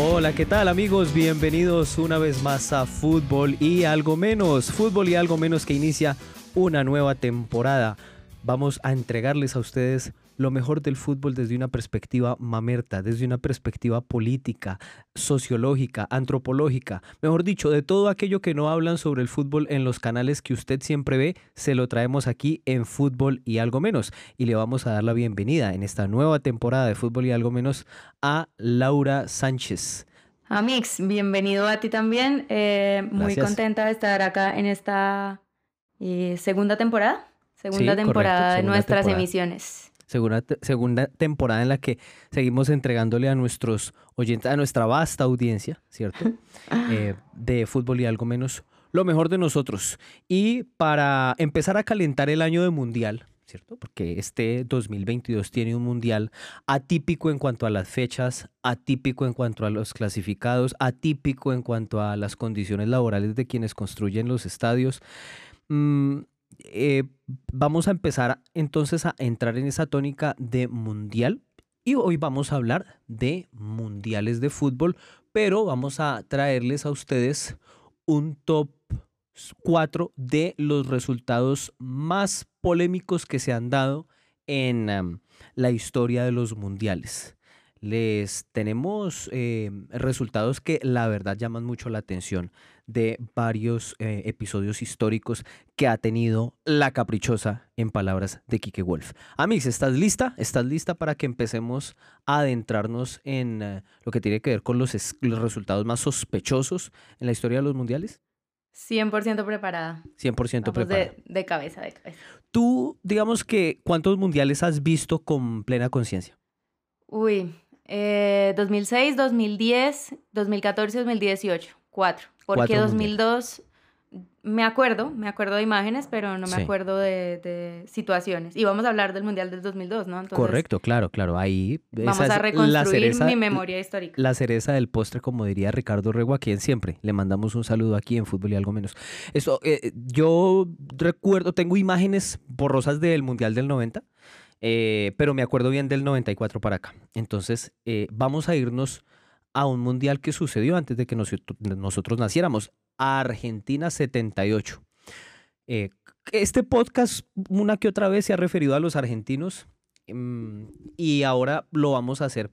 Hola, ¿qué tal amigos? Bienvenidos una vez más a Fútbol y algo menos. Fútbol y algo menos que inicia una nueva temporada. Vamos a entregarles a ustedes lo mejor del fútbol desde una perspectiva mamerta, desde una perspectiva política, sociológica, antropológica, mejor dicho, de todo aquello que no hablan sobre el fútbol en los canales que usted siempre ve, se lo traemos aquí en Fútbol y algo menos. Y le vamos a dar la bienvenida en esta nueva temporada de Fútbol y algo menos a Laura Sánchez. Amix, bienvenido a ti también. Eh, muy contenta de estar acá en esta eh, segunda temporada. Segunda temporada de nuestras emisiones segunda, segunda temporada en la que seguimos entregándole a nuestros oyentes, a nuestra vasta audiencia, ¿cierto? Eh, de fútbol y algo menos, lo mejor de nosotros. Y para empezar a calentar el año de mundial, ¿cierto? Porque este 2022 tiene un mundial atípico en cuanto a las fechas, atípico en cuanto a los clasificados, atípico en cuanto a las condiciones laborales de quienes construyen los estadios. Mm, eh, vamos a empezar entonces a entrar en esa tónica de mundial y hoy vamos a hablar de mundiales de fútbol, pero vamos a traerles a ustedes un top 4 de los resultados más polémicos que se han dado en la historia de los mundiales. Les tenemos eh, resultados que la verdad llaman mucho la atención de varios eh, episodios históricos que ha tenido la caprichosa en palabras de Kike Wolf. Amix, ¿estás lista? ¿Estás lista para que empecemos a adentrarnos en eh, lo que tiene que ver con los, resultados más sospechosos en la historia de los mundiales? 100% preparada. 100% preparada. De, de cabeza, de cabeza. Tú, digamos que, ¿cuántos mundiales has visto con plena conciencia? Uy, eh, 2006, 2010, 2014, 2018. Cuatro. Porque 2002 me acuerdo, me acuerdo de imágenes, pero no me acuerdo de, situaciones. Y vamos a hablar del Mundial del 2002, ¿no? Correcto, claro, claro. Ahí vamos a reconstruir mi memoria histórica. La cereza del postre, como diría Ricardo Rego, a quien siempre le mandamos un saludo aquí en Fútbol y algo menos. Eso, eh, yo recuerdo, tengo imágenes borrosas del Mundial del 90 eh, pero me acuerdo bien del 94 para acá. Entonces, eh, vamos a irnos a un mundial que sucedió antes de que nosotros naciéramos, Argentina 78. Eh, este podcast una que otra vez se ha referido a los argentinos mm, y ahora lo vamos a hacer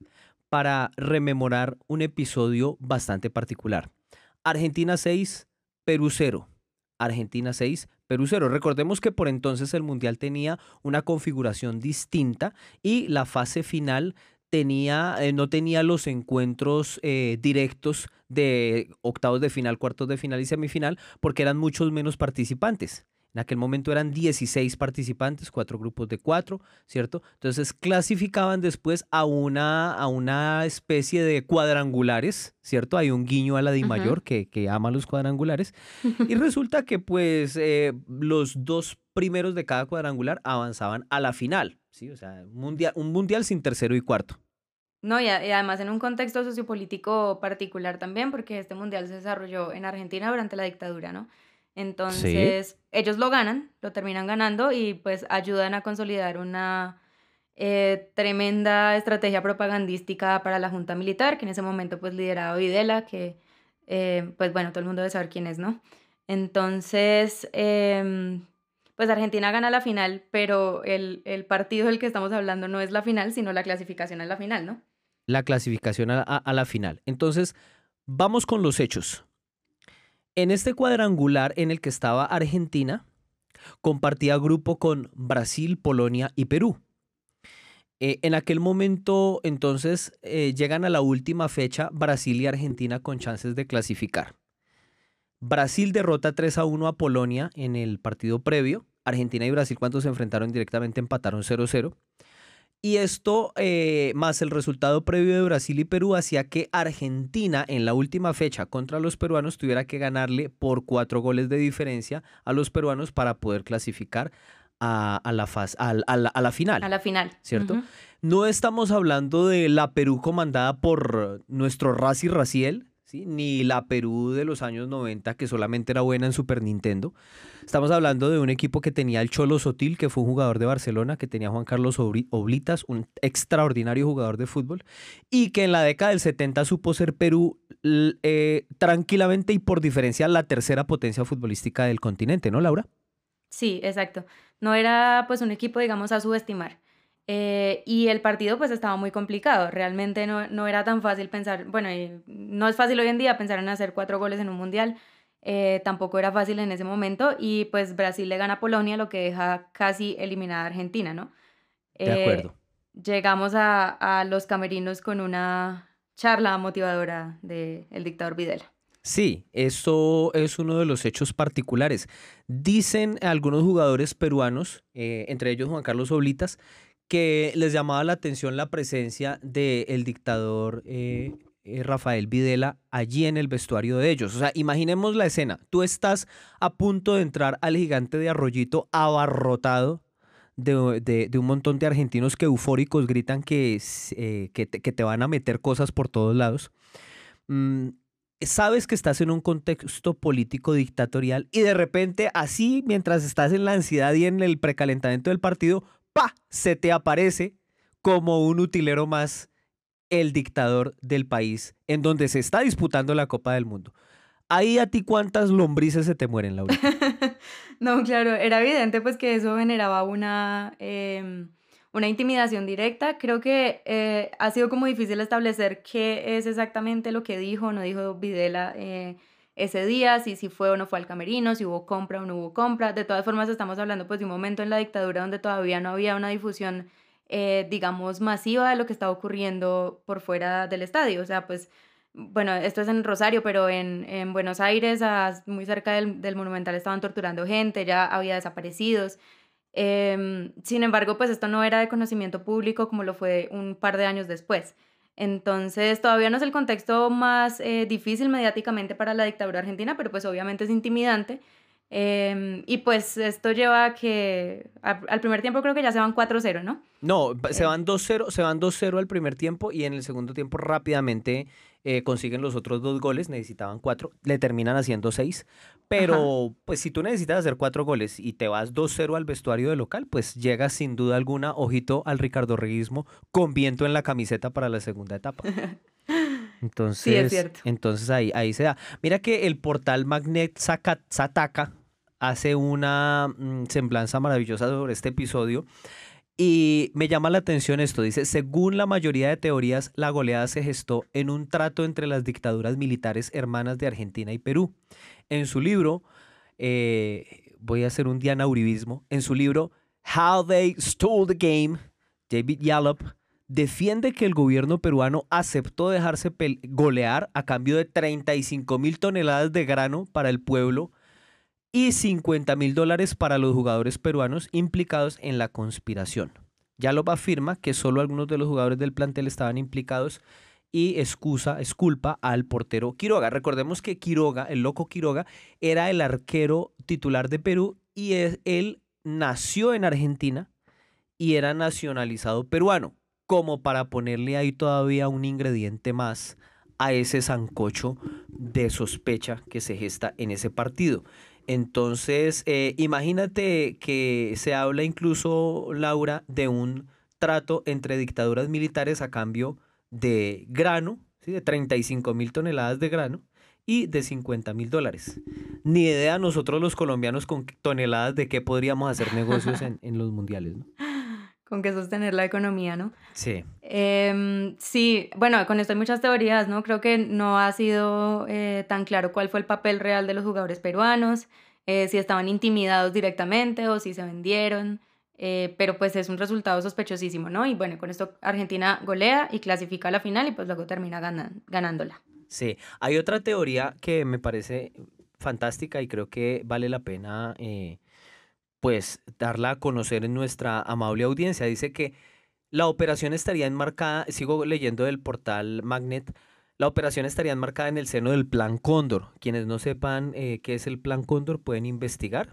para rememorar un episodio bastante particular. Argentina 6, Perú 0. Argentina 6, Perú 0. Recordemos que por entonces el Mundial tenía una configuración distinta y la fase final tenía, eh, no tenía los encuentros eh, directos de octavos de final, cuartos de final y semifinal, porque eran muchos menos participantes. En aquel momento eran 16 participantes, cuatro grupos de cuatro, ¿cierto? Entonces clasificaban después a una, a una especie de cuadrangulares, ¿cierto? Hay un guiño a la de mayor que, que, ama los cuadrangulares. y resulta que pues eh, los dos primeros de cada cuadrangular avanzaban a la final, ¿sí? O sea, mundial, un mundial sin tercero y cuarto. No, y, además en un contexto sociopolítico particular también, porque este mundial se desarrolló en Argentina durante la dictadura, ¿no? Entonces, ellos lo ganan, lo terminan ganando y pues ayudan a consolidar una eh, tremenda estrategia propagandística para la Junta Militar, que en ese momento pues lideraba Videla, que eh, pues bueno, todo el mundo debe saber quién es, ¿no? Entonces, em, pues Argentina gana la final, pero el, partido del que estamos hablando no es la final, sino la clasificación a la final, ¿no? La clasificación a la final. Entonces, vamos con los hechos. En este cuadrangular en el que estaba Argentina, compartía grupo con Brasil, Polonia y Perú. Eh, en aquel momento, entonces, eh, llegan a la última fecha Brasil y Argentina con chances de clasificar. Brasil derrota 3 a 1 a Polonia en el partido previo. Argentina y Brasil, cuando se enfrentaron directamente, empataron 0-0. Y esto, eh, más el resultado previo de Brasil y Perú, hacía que Argentina en la última fecha contra los peruanos tuviera que ganarle por cuatro goles de diferencia a los peruanos para poder clasificar a, la, faz, a, la, final. A la final. ¿Cierto? No estamos hablando de la Perú comandada por nuestro Razi Raciel, ni la Perú de los años 90, que solamente era buena en Super Nintendo. Estamos hablando de un equipo que tenía el Cholo Sotil, que fue un jugador de Barcelona, que tenía Juan Carlos Oblitas, un extraordinario jugador de fútbol, y que en la década del 70 supo ser Perú eh, tranquilamente y por diferencia la tercera potencia futbolística del continente, ¿no, Laura? Sí, exacto. No era pues un equipo, digamos, a subestimar. Eh, y el partido pues estaba muy complicado, realmente no, no era tan fácil pensar, bueno, no es fácil hoy en día pensar en hacer cuatro goles en un mundial, eh, tampoco era fácil en ese momento y pues Brasil le gana a Polonia, lo que deja casi eliminada a Argentina, ¿no? de eh, acuerdo. Llegamos a, a, los camerinos con una charla motivadora del el dictador Videla. Sí, eso es uno de los hechos particulares. Dicen algunos jugadores peruanos, entre ellos Juan Carlos Oblitas, que les llamaba la atención la presencia del dictador eh, eh, Rafael Videla allí en el vestuario de ellos. O sea, imaginemos la escena. Tú estás a punto de entrar al gigante de Arroyito abarrotado de, un montón de argentinos que eufóricos gritan que, eh, que, te, van a meter cosas por todos lados. Mm, sabes que estás en un contexto político dictatorial y de repente así, mientras estás en la ansiedad y en el precalentamiento del partido, ¡pa! se te aparece como un utilero más el dictador del país en donde se está disputando la Copa del Mundo. Ahí a ti cuántas lombrices se te mueren, Laura. no, claro, era evidente pues que eso generaba una, em, una intimidación directa. Creo que eh, ha sido como difícil establecer qué es exactamente lo que dijo o no dijo Videla. Eh, ese día, si, si fue o no fue al camerino, si hubo compra o no hubo compra. De todas formas, estamos hablando pues de un momento en la dictadura donde todavía no había una difusión, eh, digamos, masiva de lo que estaba ocurriendo por fuera del estadio. O sea, pues, bueno, esto es en Rosario, pero en, en Buenos Aires, muy cerca del, del, Monumental, estaban torturando gente, ya había desaparecidos. Em, sin embargo, pues esto no era de conocimiento público como lo fue un par de años después. Entonces, todavía no es el contexto más eh, difícil mediáticamente para la dictadura argentina, pero pues obviamente es intimidante. Em, y pues esto lleva a que al, primer tiempo creo que ya se van 4-0, ¿no? No, se eh. van 2-0, se van 2-0 al primer tiempo y en el segundo tiempo rápidamente eh, consiguen los otros dos goles, necesitaban cuatro, le terminan haciendo seis, pero pues si tú necesitas hacer cuatro goles y te vas 2-0 al vestuario de local, pues llegas sin duda alguna, ojito al Ricardo Reguismo con viento en la camiseta para la segunda etapa. Entonces, sí, es cierto. entonces ahí, ahí se da. Mira que el portal Magnet Sataka hace una mm, semblanza maravillosa sobre este episodio y me llama la atención esto, dice, según la mayoría de teorías, la goleada se gestó en un trato entre las dictaduras militares hermanas de Argentina y Perú. En su libro, eh, voy a hacer un Diana Uribismo, en su libro How They Stole the Game, David Yallop defiende que el gobierno peruano aceptó dejarse golear a cambio de 35 mil toneladas de grano para el pueblo y 50 mil dólares para los jugadores peruanos implicados en la conspiración. Yalop afirma que solo algunos de los jugadores del plantel estaban implicados y excusa, es culpa al portero Quiroga. Recordemos que Quiroga, el loco Quiroga, era el arquero titular de Perú y él nació en Argentina y era nacionalizado peruano, como para ponerle ahí todavía un ingrediente más a ese zancocho de sospecha que se gesta en ese partido. Entonces, eh, imagínate que se habla incluso, Laura, de un trato entre dictaduras militares a cambio de grano, ¿sí? de 35 mil toneladas de grano y de 50 mil dólares. Ni idea nosotros los colombianos con toneladas de qué podríamos hacer negocios en, en los mundiales, ¿no? Con qué sostener la economía, ¿no? Sí. Em, sí, bueno, con esto hay muchas teorías, ¿no? Creo que no ha sido eh, tan claro cuál fue el papel real de los jugadores peruanos, eh, si estaban intimidados directamente o si se vendieron, eh, pero pues es un resultado sospechosísimo, ¿no? Y bueno, con esto Argentina golea y clasifica a la final y pues luego termina ganándola. Sí, hay otra teoría que me parece fantástica y creo que vale la pena pues darla a conocer en nuestra amable audiencia. Dice que la operación estaría enmarcada, sigo leyendo del portal Magnet, la operación estaría enmarcada en el seno del Plan Cóndor. Quienes no sepan eh, qué es el Plan Cóndor pueden investigar.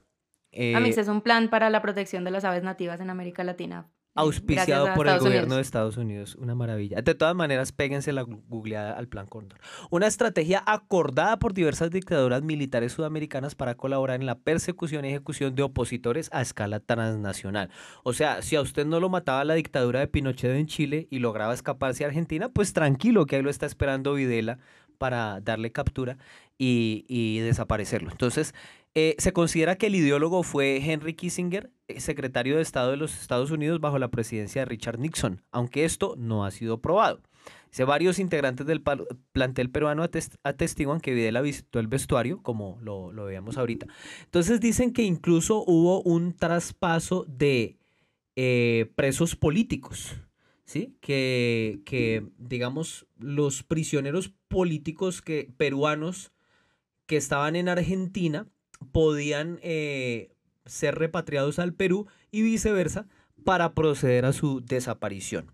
a mí eh, es un plan para la protección de las aves nativas en América Latina Auspiciado por el gobierno de Estados Unidos. Una maravilla. De todas maneras, péguense la googleada al Plan Cóndor. Una estrategia acordada por diversas dictaduras militares sudamericanas para colaborar en la persecución y ejecución de opositores a escala transnacional. O sea, si a usted no lo mataba la dictadura de Pinochet en Chile y lograba escaparse a Argentina, pues tranquilo que ahí lo está esperando Videla para darle captura y, y desaparecerlo. Entonces, eh, se considera que el ideólogo fue Henry Kissinger, eh, secretario de Estado de los Estados Unidos bajo la presidencia de Richard Nixon, aunque esto no ha sido probado. Dice, varios integrantes del plantel peruano atestiguan que Videla visitó el vestuario, como lo, lo veíamos ahorita. Entonces dicen que incluso hubo un traspaso de eh, presos políticos, ¿sí? Que, que, digamos, los prisioneros políticos que, peruanos que estaban en Argentina podían eh, ser repatriados al Perú y viceversa para proceder a su desaparición.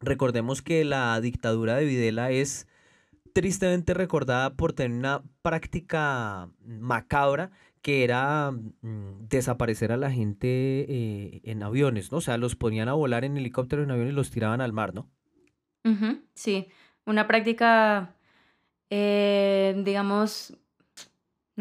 Recordemos que la dictadura de Videla es tristemente recordada por tener una práctica macabra que era mm, desaparecer a la gente eh, en aviones, ¿no? O sea, los ponían a volar en helicóptero en aviones y los tiraban al mar, ¿no? sí, una práctica, eh, digamos,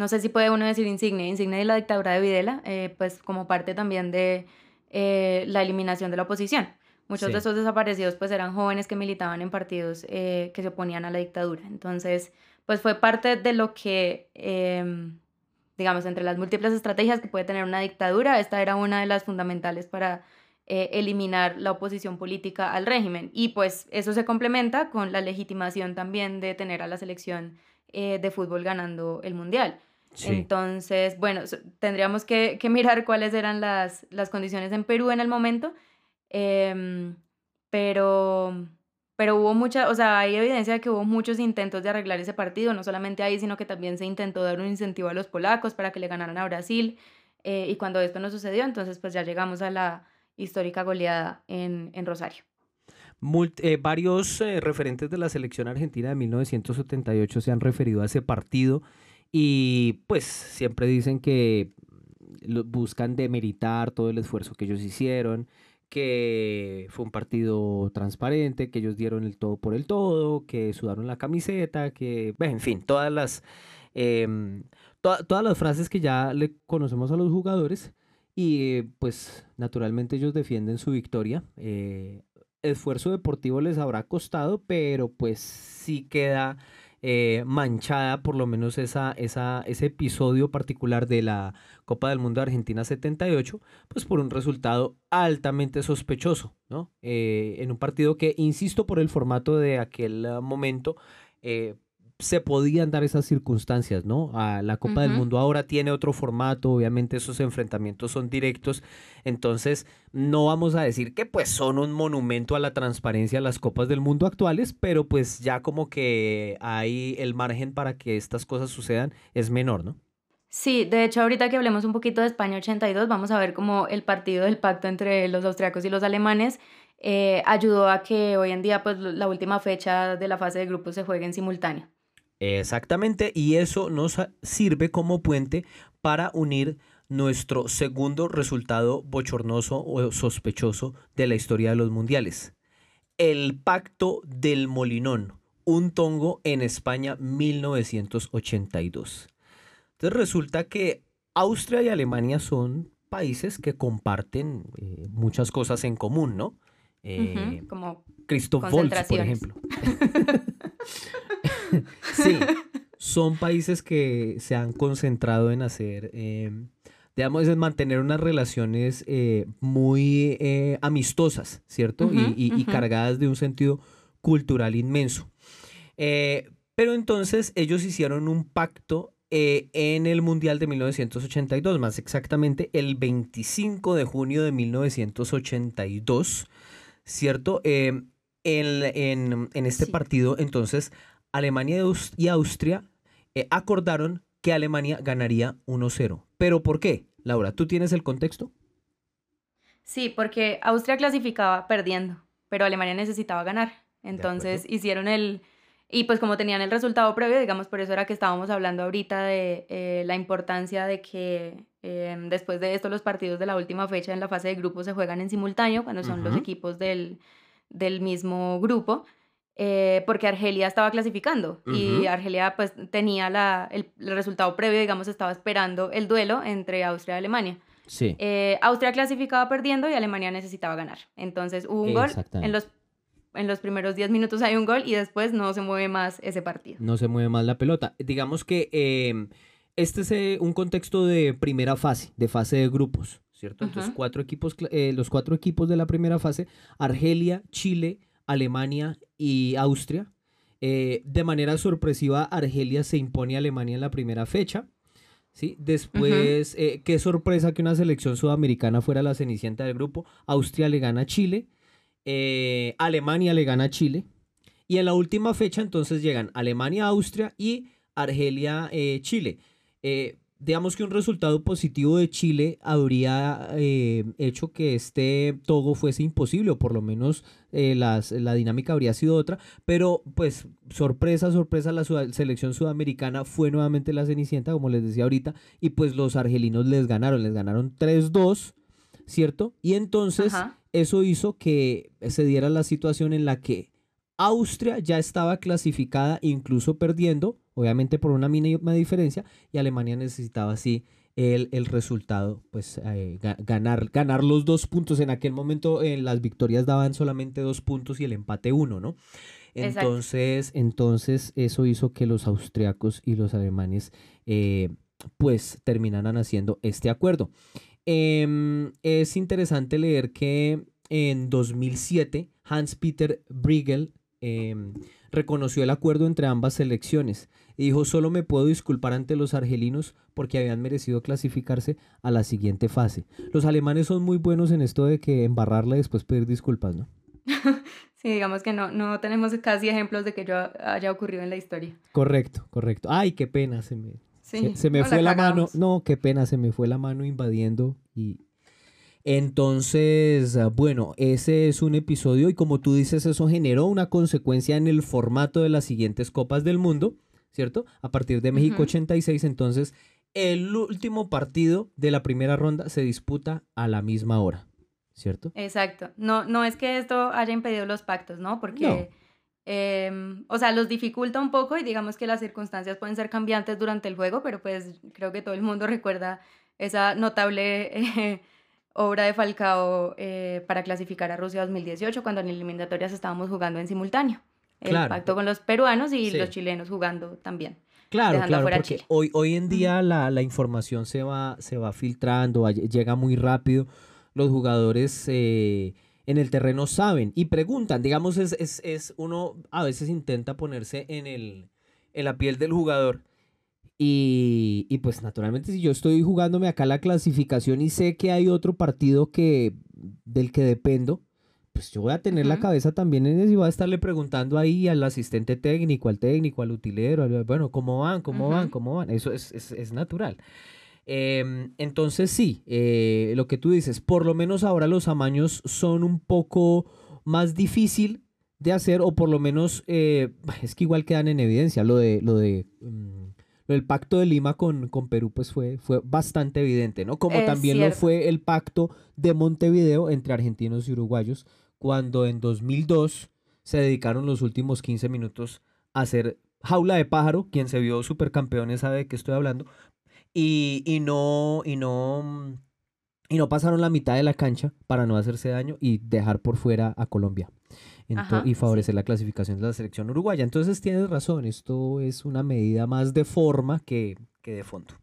no sé si puede uno decir insignia, insignia de la dictadura de Videla, eh, pues como parte también de eh, la eliminación de la oposición. Muchos de esos desaparecidos pues eran jóvenes que militaban en partidos eh, que se oponían a la dictadura. Entonces, pues fue parte de lo que, em, digamos, entre las múltiples estrategias que puede tener una dictadura, esta era una de las fundamentales para eliminar la oposición política al régimen. Y pues eso se complementa con la legitimación también de tener a la selección eh, de fútbol ganando el mundial. Entonces, bueno, tendríamos que, mirar cuáles eran las, las, condiciones en Perú en el momento, em, pero, pero hubo mucha, o sea, hay evidencia de que hubo muchos intentos de arreglar ese partido, no solamente ahí, sino que también se intentó dar un incentivo a los polacos para que le ganaran a Brasil, eh, y cuando esto no sucedió, entonces pues ya llegamos a la histórica goleada en, en Rosario. Eh, varios eh, referentes de la selección argentina de 1978 se han referido a ese partido y pues siempre dicen que buscan demeritar todo el esfuerzo que ellos hicieron, que fue un partido transparente, que ellos dieron el todo por el todo, que sudaron la camiseta, que, en fin, todas las, em, todas las frases que ya le conocemos a los jugadores y pues naturalmente ellos defienden su victoria. Eh, esfuerzo deportivo les habrá costado, pero pues sí queda eh, manchada por lo menos esa, ese episodio particular de la Copa del Mundo de Argentina 78, pues por un resultado altamente sospechoso, ¿no? Eh, en un partido que, insisto, por el formato de aquel momento, eh, se podían dar esas circunstancias, ¿no? A la Copa del Mundo ahora tiene otro formato, obviamente esos enfrentamientos son directos, entonces no vamos a decir que pues son un monumento a la transparencia las Copas del Mundo actuales, pero pues ya como que hay el margen para que estas cosas sucedan es menor, ¿no? Sí, de hecho ahorita que hablemos un poquito de España 82, vamos a ver cómo el partido del pacto entre los austriacos y los alemanes eh, ayudó a que hoy en día pues la última fecha de la fase de grupos se juegue en simultáneo. Exactamente, y eso nos sirve como puente para unir nuestro segundo resultado bochornoso o sospechoso de la historia de los mundiales. El Pacto del Molinón, un tongo en España 1982. Entonces resulta que Austria y Alemania son países que comparten eh, muchas cosas en común, ¿no? Eh, como Christoph Waltz, por ejemplo. sí, son países que se han concentrado en hacer, em, digamos, en mantener unas relaciones eh, muy eh, amistosas, ¿cierto? y, cargadas de un sentido cultural inmenso. Eh, pero entonces ellos hicieron un pacto en el Mundial de 1982, más exactamente el 25 de junio de 1982, ¿cierto? Em, en, en, este partido, entonces, Alemania y Austria eh, acordaron que Alemania ganaría 1-0. ¿Pero por qué? Laura, ¿tú tienes el contexto? Sí, porque Austria clasificaba perdiendo, pero Alemania necesitaba ganar. Entonces hicieron el... Y pues como tenían el resultado previo, digamos, por eso era que estábamos hablando ahorita de eh, la importancia de que Em, después de esto, los partidos de la última fecha en la fase de grupo se juegan en simultáneo, cuando son los equipos del, del mismo grupo. Eh, porque Argelia estaba clasificando y Argelia pues tenía la, el, resultado previo, digamos, estaba esperando el duelo entre Austria y Alemania. Sí. Eh, Austria clasificaba perdiendo y Alemania necesitaba ganar. Entonces hubo un gol. En los, en los primeros 10 minutos hay un gol y después no se mueve más ese partido. No se mueve más la pelota. Digamos que em, este es eh, un contexto de primera fase, de fase de grupos, ¿cierto? Entonces cuatro equipos, los cuatro equipos de la primera fase, Argelia, Chile, Alemania y Austria. Eh, de manera sorpresiva, Argelia se impone a Alemania en la primera fecha. ¿sí? Después, eh, qué sorpresa que una selección sudamericana fuera la cenicienta del grupo. Austria le gana a Chile, eh, Alemania le gana a Chile. Y en la última fecha entonces llegan Alemania, Austria y Argelia, Chile digamos que un resultado positivo de Chile habría eh, hecho que este Togo fuese imposible, o por lo menos eh, la dinámica habría sido otra, pero pues sorpresa, sorpresa, la selección sudamericana fue nuevamente la Cenicienta, como les decía ahorita, y pues los argelinos les ganaron, les ganaron 3-2, ¿cierto? Y entonces eso hizo que se diera la situación en la que Austria ya estaba clasificada, incluso perdiendo, obviamente por una mínima diferencia, y Alemania necesitaba así el, el resultado, pues eh, ganar, ganar los dos puntos. En aquel momento en las victorias daban solamente dos puntos y el empate uno, ¿no? Entonces, entonces eso hizo que los austriacos y los alemanes eh, pues terminaran haciendo este acuerdo. Em, es interesante leer que en 2007 Hans-Peter Briegel Em, reconoció el acuerdo entre ambas selecciones y dijo, solo me puedo disculpar ante los argelinos porque habían merecido clasificarse a la siguiente fase. Los alemanes son muy buenos en esto de que embarrarla y después pedir disculpas, ¿no? sí, digamos que no, no tenemos casi ejemplos de que yo haya ocurrido en la historia. Correcto, correcto. Ay, qué pena, se me, se, me fue la mano. No, qué pena, se me fue la mano invadiendo y, entonces, ah, bueno, ese es un episodio y como tú dices, eso generó una consecuencia en el formato de las siguientes Copas del Mundo, ¿cierto? A partir de México 86, entonces el último partido de la primera ronda se disputa a la misma hora, ¿cierto? Exacto. No, no es que esto haya impedido los pactos, ¿no? Porque, em, o sea, los dificulta un poco y digamos que las circunstancias pueden ser cambiantes durante el juego, pero pues creo que todo el mundo recuerda esa notable... obra de Falcao eh, para clasificar a Rusia 2018, cuando en eliminatorias estábamos jugando en simultáneo. El pacto con los peruanos y los chilenos jugando también. Claro, claro, porque hoy, hoy en día la, información se va, se va filtrando, llega muy rápido. Los jugadores eh, en el terreno saben y preguntan. Digamos, es, es, es, uno a veces intenta ponerse en, el, en la piel del jugador y, pues naturalmente si yo estoy jugándome acá la clasificación y sé que hay otro partido que del que dependo, pues yo voy a tener la cabeza también en eso y voy a estarle preguntando ahí al asistente técnico, al técnico, al utilero, bueno, ¿cómo van? ¿Cómo van? ¿Cómo van? Eso es, es, natural. Em, entonces sí, eh, lo que tú dices, por lo menos ahora los amaños son un poco más difícil de hacer o por lo menos eh, es que igual quedan en evidencia lo de lo de mm, el pacto de Lima con, con Perú pues fue, fue bastante evidente, ¿no? Como también lo fue el pacto de Montevideo entre argentinos y uruguayos, cuando en 2002 se dedicaron los últimos 15 minutos a hacer jaula de pájaro, quien se vio supercampeones sabe de qué estoy hablando, y, y no, y no, y no pasaron la mitad de la cancha para no hacerse daño y dejar por fuera a Colombia y favorecer la clasificación de la selección uruguaya. Entonces tienes razón, esto es una medida más de forma que, que de fondo.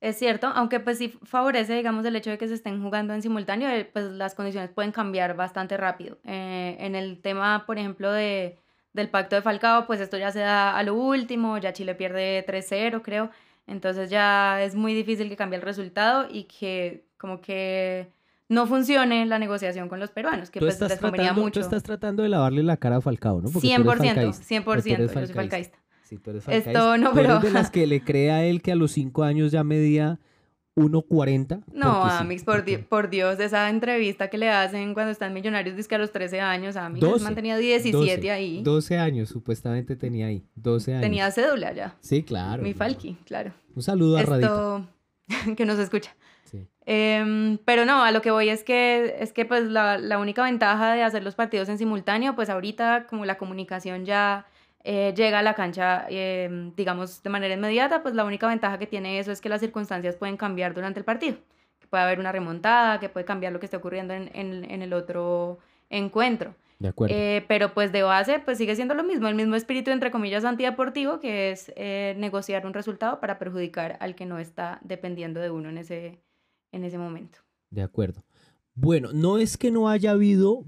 Es cierto, aunque pues sí favorece, digamos, el hecho de que se estén jugando en simultáneo, eh, pues las condiciones pueden cambiar bastante rápido. Eh, en el tema, por ejemplo, de, del pacto de Falcao, pues esto ya se da a lo último, ya Chile pierde 3-0, creo. Entonces ya es muy difícil que cambie el resultado y que como que no funcione la negociación con los peruanos, que pues les convenía mucho. Tú estás tratando de lavarle la cara a Falcao, ¿no? 100%, 100%, yo soy falcaísta. Sí, tú eres falcaísta. Esto no, pero... de las que le cree a él que a los cinco años ya medía 1.40. No, Amix, por, por, Dios, esa entrevista que le hacen cuando están millonarios, dice que a los 13 años, Amix 12, mantenía 17 ahí. 12 años, supuestamente tenía ahí, 12 años. Tenía cédula ya. Sí, claro. Mi Falqui, claro. Un saludo a Esto... que nos escucha. Em, pero no, a lo que voy es que, es que pues la, la, única ventaja de hacer los partidos en simultáneo, pues ahorita como la comunicación ya eh, llega a la cancha, em, digamos, de manera inmediata, pues la única ventaja que tiene eso es que las circunstancias pueden cambiar durante el partido. Que puede haber una remontada, que puede cambiar lo que esté ocurriendo en, en, en el otro encuentro. De acuerdo. Eh, pero pues de base, pues sigue siendo lo mismo, el mismo espíritu, entre comillas, antideportivo, que es eh, negociar un resultado para perjudicar al que no está dependiendo de uno en ese, en ese momento. De acuerdo. Bueno, no es que no haya habido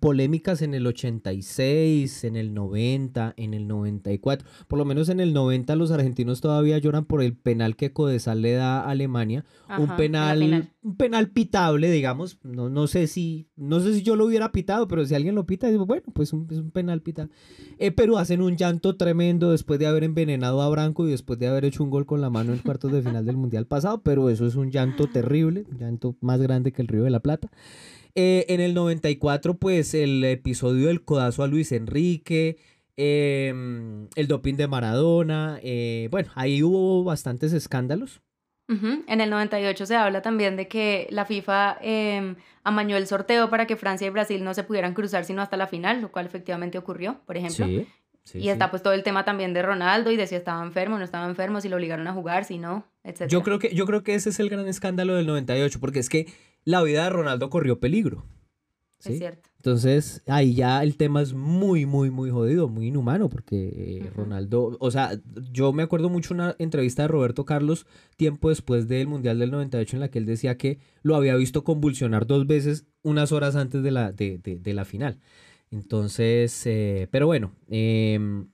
polémicas en el 86, en el 90, en el 94. Por lo menos en el 90 los argentinos todavía lloran por el penal que Codesal le da a Alemania. un penal, un penal pitable, digamos. No, no sé si, no sé si yo lo hubiera pitado, pero si alguien lo pita, digo, bueno, pues un, es un penal pitable. Eh, pero hacen un llanto tremendo después de haber envenenado a Branco y después de haber hecho un gol con la mano en cuartos de final del Mundial pasado. Pero eso es un llanto terrible, un llanto más grande que el Río de la Plata. Eh, en el 94, pues el episodio del codazo a Luis Enrique, em, el doping de Maradona, eh, bueno, ahí hubo bastantes escándalos. En el 98 se habla también de que la FIFA eh, amañó el sorteo para que Francia y Brasil no se pudieran cruzar sino hasta la final, lo cual efectivamente ocurrió, por ejemplo. y está pues todo el tema también de Ronaldo y de si estaba enfermo o no estaba enfermo, si lo obligaron a jugar, si no, etc. Yo creo que, yo creo que ese es el gran escándalo del 98, porque es que la vida de Ronaldo corrió peligro. Es cierto. Entonces, ahí ya el tema es muy, muy, muy jodido, muy inhumano, porque eh, Ronaldo, o sea, yo me acuerdo mucho una entrevista de Roberto Carlos tiempo después del Mundial del 98 en la que él decía que lo había visto convulsionar dos veces unas horas antes de la, de, de, la final. Entonces, eh, pero bueno, em,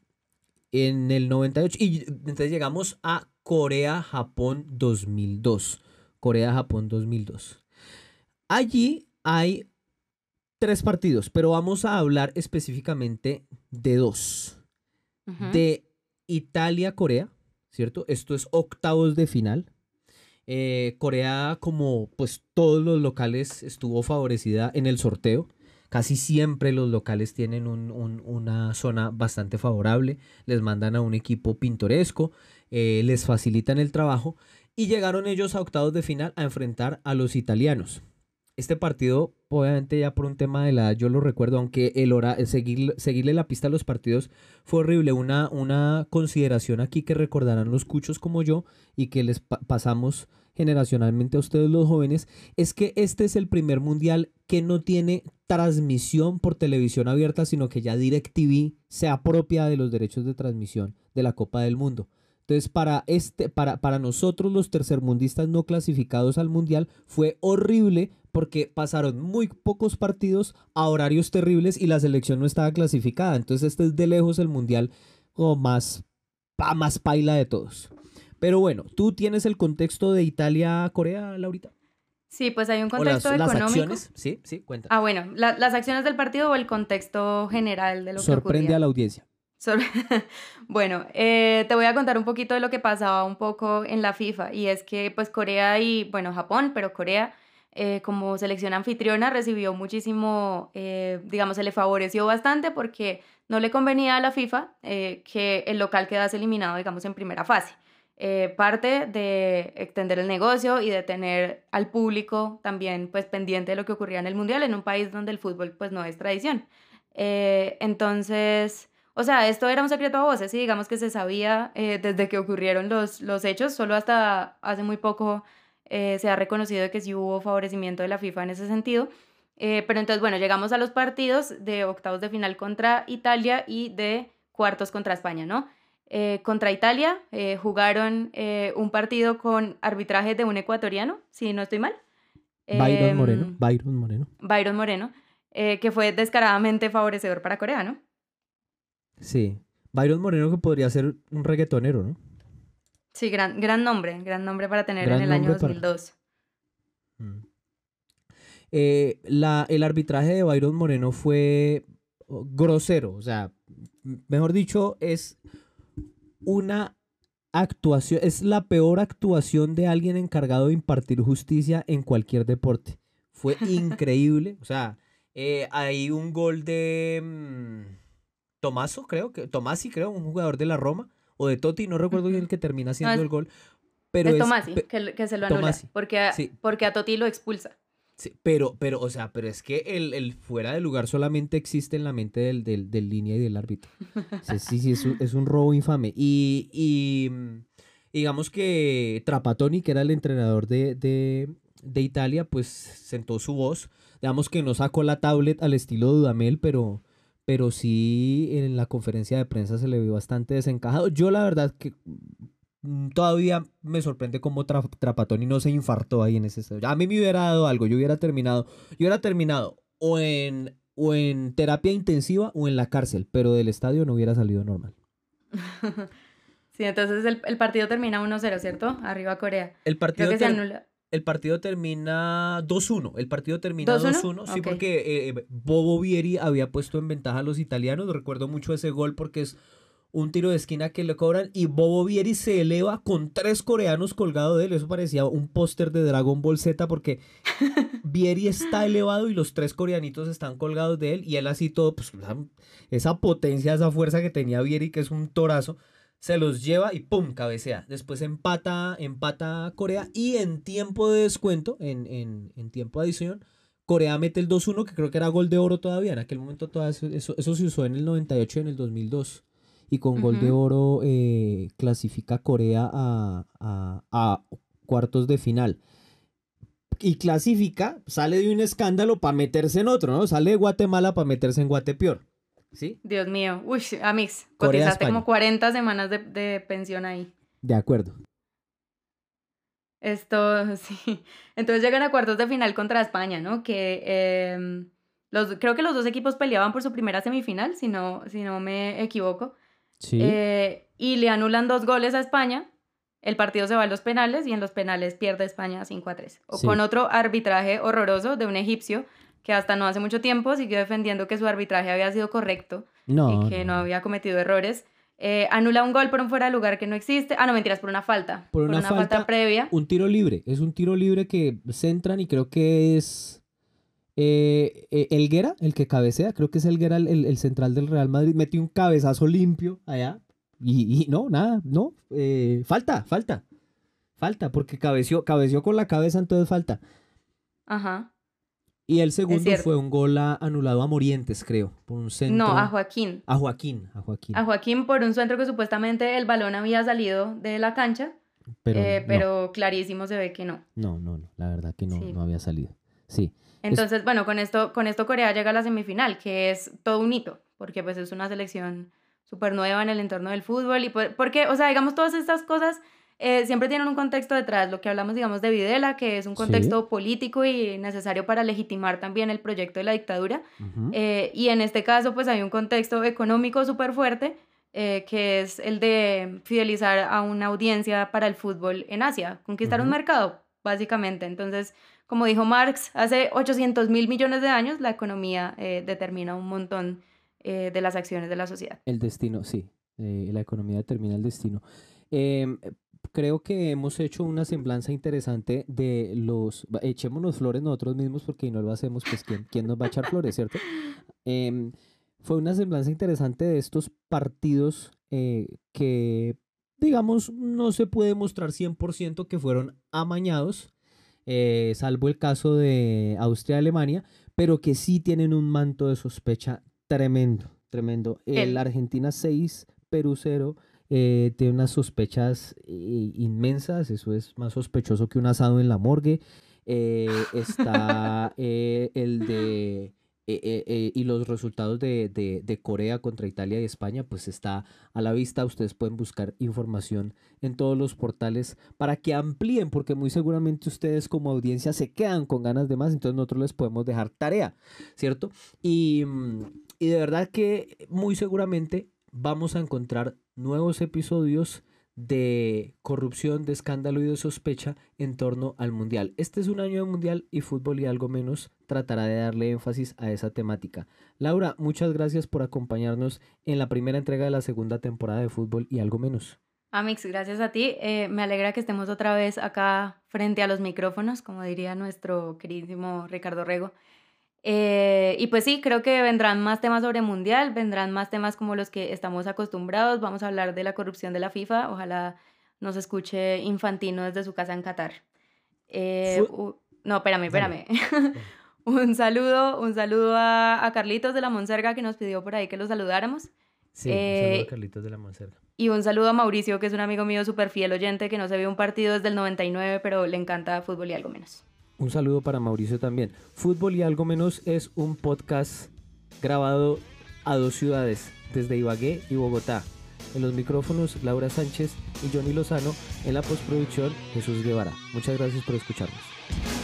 en el 98, y entonces llegamos a Corea-Japón 2002. Corea-Japón 2002. Allí hay tres partidos, pero vamos a hablar específicamente de dos. De Italia-Corea, ¿cierto? Esto es octavos de final. Eh, Corea, como pues todos los locales, estuvo favorecida en el sorteo. Casi siempre los locales tienen una zona bastante favorable, les mandan a un equipo pintoresco, eh, les facilitan el trabajo y llegaron ellos a octavos de final a enfrentar a los italianos este partido, obviamente ya por un tema de la yo lo recuerdo, aunque el hora, seguir, seguirle la pista a los partidos fue horrible. Una, una consideración aquí que recordarán los cuchos como yo y que les pasamos generacionalmente a ustedes los jóvenes, es que este es el primer mundial que no tiene transmisión por televisión abierta, sino que ya DirecTV se apropia de los derechos de transmisión de la Copa del Mundo. Entonces, para, este, para, para nosotros los tercermundistas no clasificados al Mundial fue horrible porque pasaron muy pocos partidos a horarios terribles y la selección no estaba clasificada. Entonces, este es de lejos el Mundial como más, pa, más paila de todos. Pero bueno, ¿tú tienes el contexto de Italia-Corea, Laurita? Sí, pues hay un contexto económico. Las acciones, sí, sí, cuenta. Ah, bueno, las acciones del partido o el contexto general de lo Sorprende que Sorprende a la audiencia. bueno, eh, te voy a contar un poquito de lo que pasaba un poco en la FIFA y es que pues Corea y, bueno, Japón, pero Corea eh, como selección anfitriona recibió muchísimo, eh, digamos, se le favoreció bastante porque no le convenía a la FIFA que el local quedase eliminado, digamos, en primera fase. parte de extender el negocio y de tener al público también pues pendiente de lo que ocurría en el Mundial en un país donde el fútbol pues no es tradición. entonces o sea, esto era un secreto a voces y digamos que se sabía eh, desde que ocurrieron los, los hechos, solo hasta hace muy poco eh, se ha reconocido que sí hubo favorecimiento de la FIFA en ese sentido. Eh, pero entonces, bueno, llegamos a los partidos de octavos de final contra Italia y de cuartos contra España, ¿no? contra Italia jugaron un partido con arbitraje de un ecuatoriano, si no estoy mal. Byron Moreno. Em, Byron Moreno. Byron Moreno, que fue descaradamente favorecedor para Corea, ¿no? Sí. Byron Moreno que podría ser un reggaetonero, ¿no? Sí, gran, gran nombre, gran nombre para tener en el año 2002. Mm. Eh, la, el arbitraje de Byron Moreno fue grosero, o sea, mejor dicho, es una actuación, es la peor actuación de alguien encargado de impartir justicia en cualquier deporte. Fue increíble, o sea, eh, hay un gol de... Mm, Tomaso, creo que, Tomasi, creo, un jugador de la Roma, o de Totti, no recuerdo bien el que termina haciendo el gol. Pero es, Tomasi, que, se lo anula. Porque, a, porque a Toti lo expulsa. Sí, pero, pero, o sea, pero es que el, el, fuera de lugar solamente existe en la mente del, del, del línea y del árbitro. Sí, sí, es un, es un robo infame. Y, y, digamos que Trapatoni, que era el entrenador de, de, de Italia, pues sentó su voz. Digamos que no sacó la tablet al estilo Dudamel, pero, pero sí en la conferencia de prensa se le vio bastante desencajado. Yo la verdad que mm, todavía me sorprende cómo Trapatoni no se infartó ahí en ese estadio. A mí me hubiera dado algo, yo hubiera terminado, yo hubiera terminado o en, o en terapia intensiva o en la cárcel, pero del estadio no hubiera salido normal. sí, entonces el, partido termina 1-0, ¿cierto? Arriba Corea. El partido se anula el partido termina 2-1. El partido termina 2-1, sí, porque eh, Bobo Vieri había puesto en ventaja a los italianos. Recuerdo mucho ese gol porque es un tiro de esquina que le cobran y Bobo Vieri se eleva con tres coreanos colgados de él. Eso parecía un póster de Dragon Ball Z porque Vieri está elevado y los tres coreanitos están colgados de él y él así todo, pues esa potencia, esa fuerza que tenía Vieri, que es un torazo se los lleva y ¡pum! cabecea. Después empata, empata Corea y en tiempo de descuento, en, en, en tiempo de adición, Corea mete el 2-1, que creo que era gol de oro todavía. En aquel momento todo eso, eso, se usó en el 98 y en el 2002. Y con gol de oro eh, clasifica Corea a, a, a cuartos de final y clasifica, sale de un escándalo para meterse en otro, ¿no? Sale de Guatemala para meterse en Guatepeor. ¿Sí? Dios mío. Uy, Amix, cotizaste como 40 semanas de, pensión ahí. De acuerdo. Esto, sí. Entonces llegan a cuartos de final contra España, ¿no? Que em, los, creo que los dos equipos peleaban por su primera semifinal, si no, si no me equivoco. Sí. Eh, y le anulan dos goles a España. El partido se va a los penales y en los penales pierde España 5 a 3. O con otro arbitraje horroroso de un egipcio que hasta no hace mucho tiempo siguió defendiendo que su arbitraje había sido correcto y que no, había cometido errores. Eh, anula un gol por un fuera de lugar que no existe. Ah, no, mentiras, por una falta. Por una, falta, previa. Un tiro libre. Es un tiro libre que centran y creo que es eh, eh, Elguera, el que cabecea. Creo que es Elguera el, el, central del Real Madrid. Metió un cabezazo limpio allá. Y, y no, nada, no. falta, falta. Falta, porque cabeció, cabeció con la cabeza, entonces falta. Ajá. Y el segundo fue un gol anulado a Morientes, creo, por un centro. No, a Joaquín. A Joaquín, a Joaquín. A Joaquín por un centro que supuestamente el balón había salido de la cancha, pero, eh, pero clarísimo se ve que no. No, no, no, la verdad que no, no había salido. Sí. Entonces, bueno, con esto, con esto Corea llega a la semifinal, que es todo un hito, porque pues es una selección súper nueva en el entorno del fútbol y porque, o sea, digamos todas estas cosas eh, siempre tienen un contexto detrás, lo que hablamos, digamos, de Videla, que es un contexto político y necesario para legitimar también el proyecto de la dictadura. Eh, y en este caso, pues hay un contexto económico súper fuerte, eh, que es el de fidelizar a una audiencia para el fútbol en Asia, conquistar un mercado, básicamente. Entonces, como dijo Marx, hace 800 mil millones de años la economía determina un montón de las acciones de la sociedad. El destino, sí. la economía determina el destino. Em, creo que hemos hecho una semblanza interesante de los... Echémonos flores nosotros mismos porque no lo hacemos, pues ¿quién, quién nos va a echar flores, cierto? Em, fue una semblanza interesante de estos partidos eh, que, digamos, no se puede mostrar 100% que fueron amañados, eh, salvo el caso de Austria-Alemania, pero que sí tienen un manto de sospecha tremendo, tremendo. El Argentina 6, Perú 0 eh, tiene unas sospechas eh, inmensas, eso es más sospechoso que un asado en la morgue. Eh, está el de... y los resultados de, de, Corea contra Italia y España, pues está a la vista. Ustedes pueden buscar información en todos los portales para que amplíen, porque muy seguramente ustedes como audiencia se quedan con ganas de más, entonces nosotros les podemos dejar tarea, ¿cierto? Y, mm, y de verdad que muy seguramente vamos a encontrar nuevos episodios de corrupción, de escándalo y de sospecha en torno al Mundial. Este es un año de Mundial y fútbol y algo menos tratará de darle énfasis a esa temática. Laura, muchas gracias por acompañarnos en la primera entrega de la segunda temporada de fútbol y algo menos. Amix, gracias a ti. Eh, me alegra que estemos otra vez acá frente a los micrófonos, como diría nuestro queridísimo Ricardo Rego. Eh, y pues sí, creo que vendrán más temas sobre Mundial, vendrán más temas como los que estamos acostumbrados. Vamos a hablar de la corrupción de la FIFA. Ojalá nos escuche Infantino desde su casa en Qatar. Eh, no, espérame, espérame. un saludo, un saludo a, a, Carlitos de la Monserga que nos pidió por ahí que lo saludáramos. Sí, un saludo a eh, Carlitos de la Monserga. Y un saludo a Mauricio, que es un amigo mío súper fiel oyente, que no se ve un partido desde el 99, pero le encanta fútbol y algo menos. Un saludo para Mauricio también. Fútbol y algo menos es un podcast grabado a dos ciudades, desde Ibagué y Bogotá. En los micrófonos, Laura Sánchez y Johnny Lozano. En la postproducción, Jesús Guevara. Muchas gracias por escucharnos.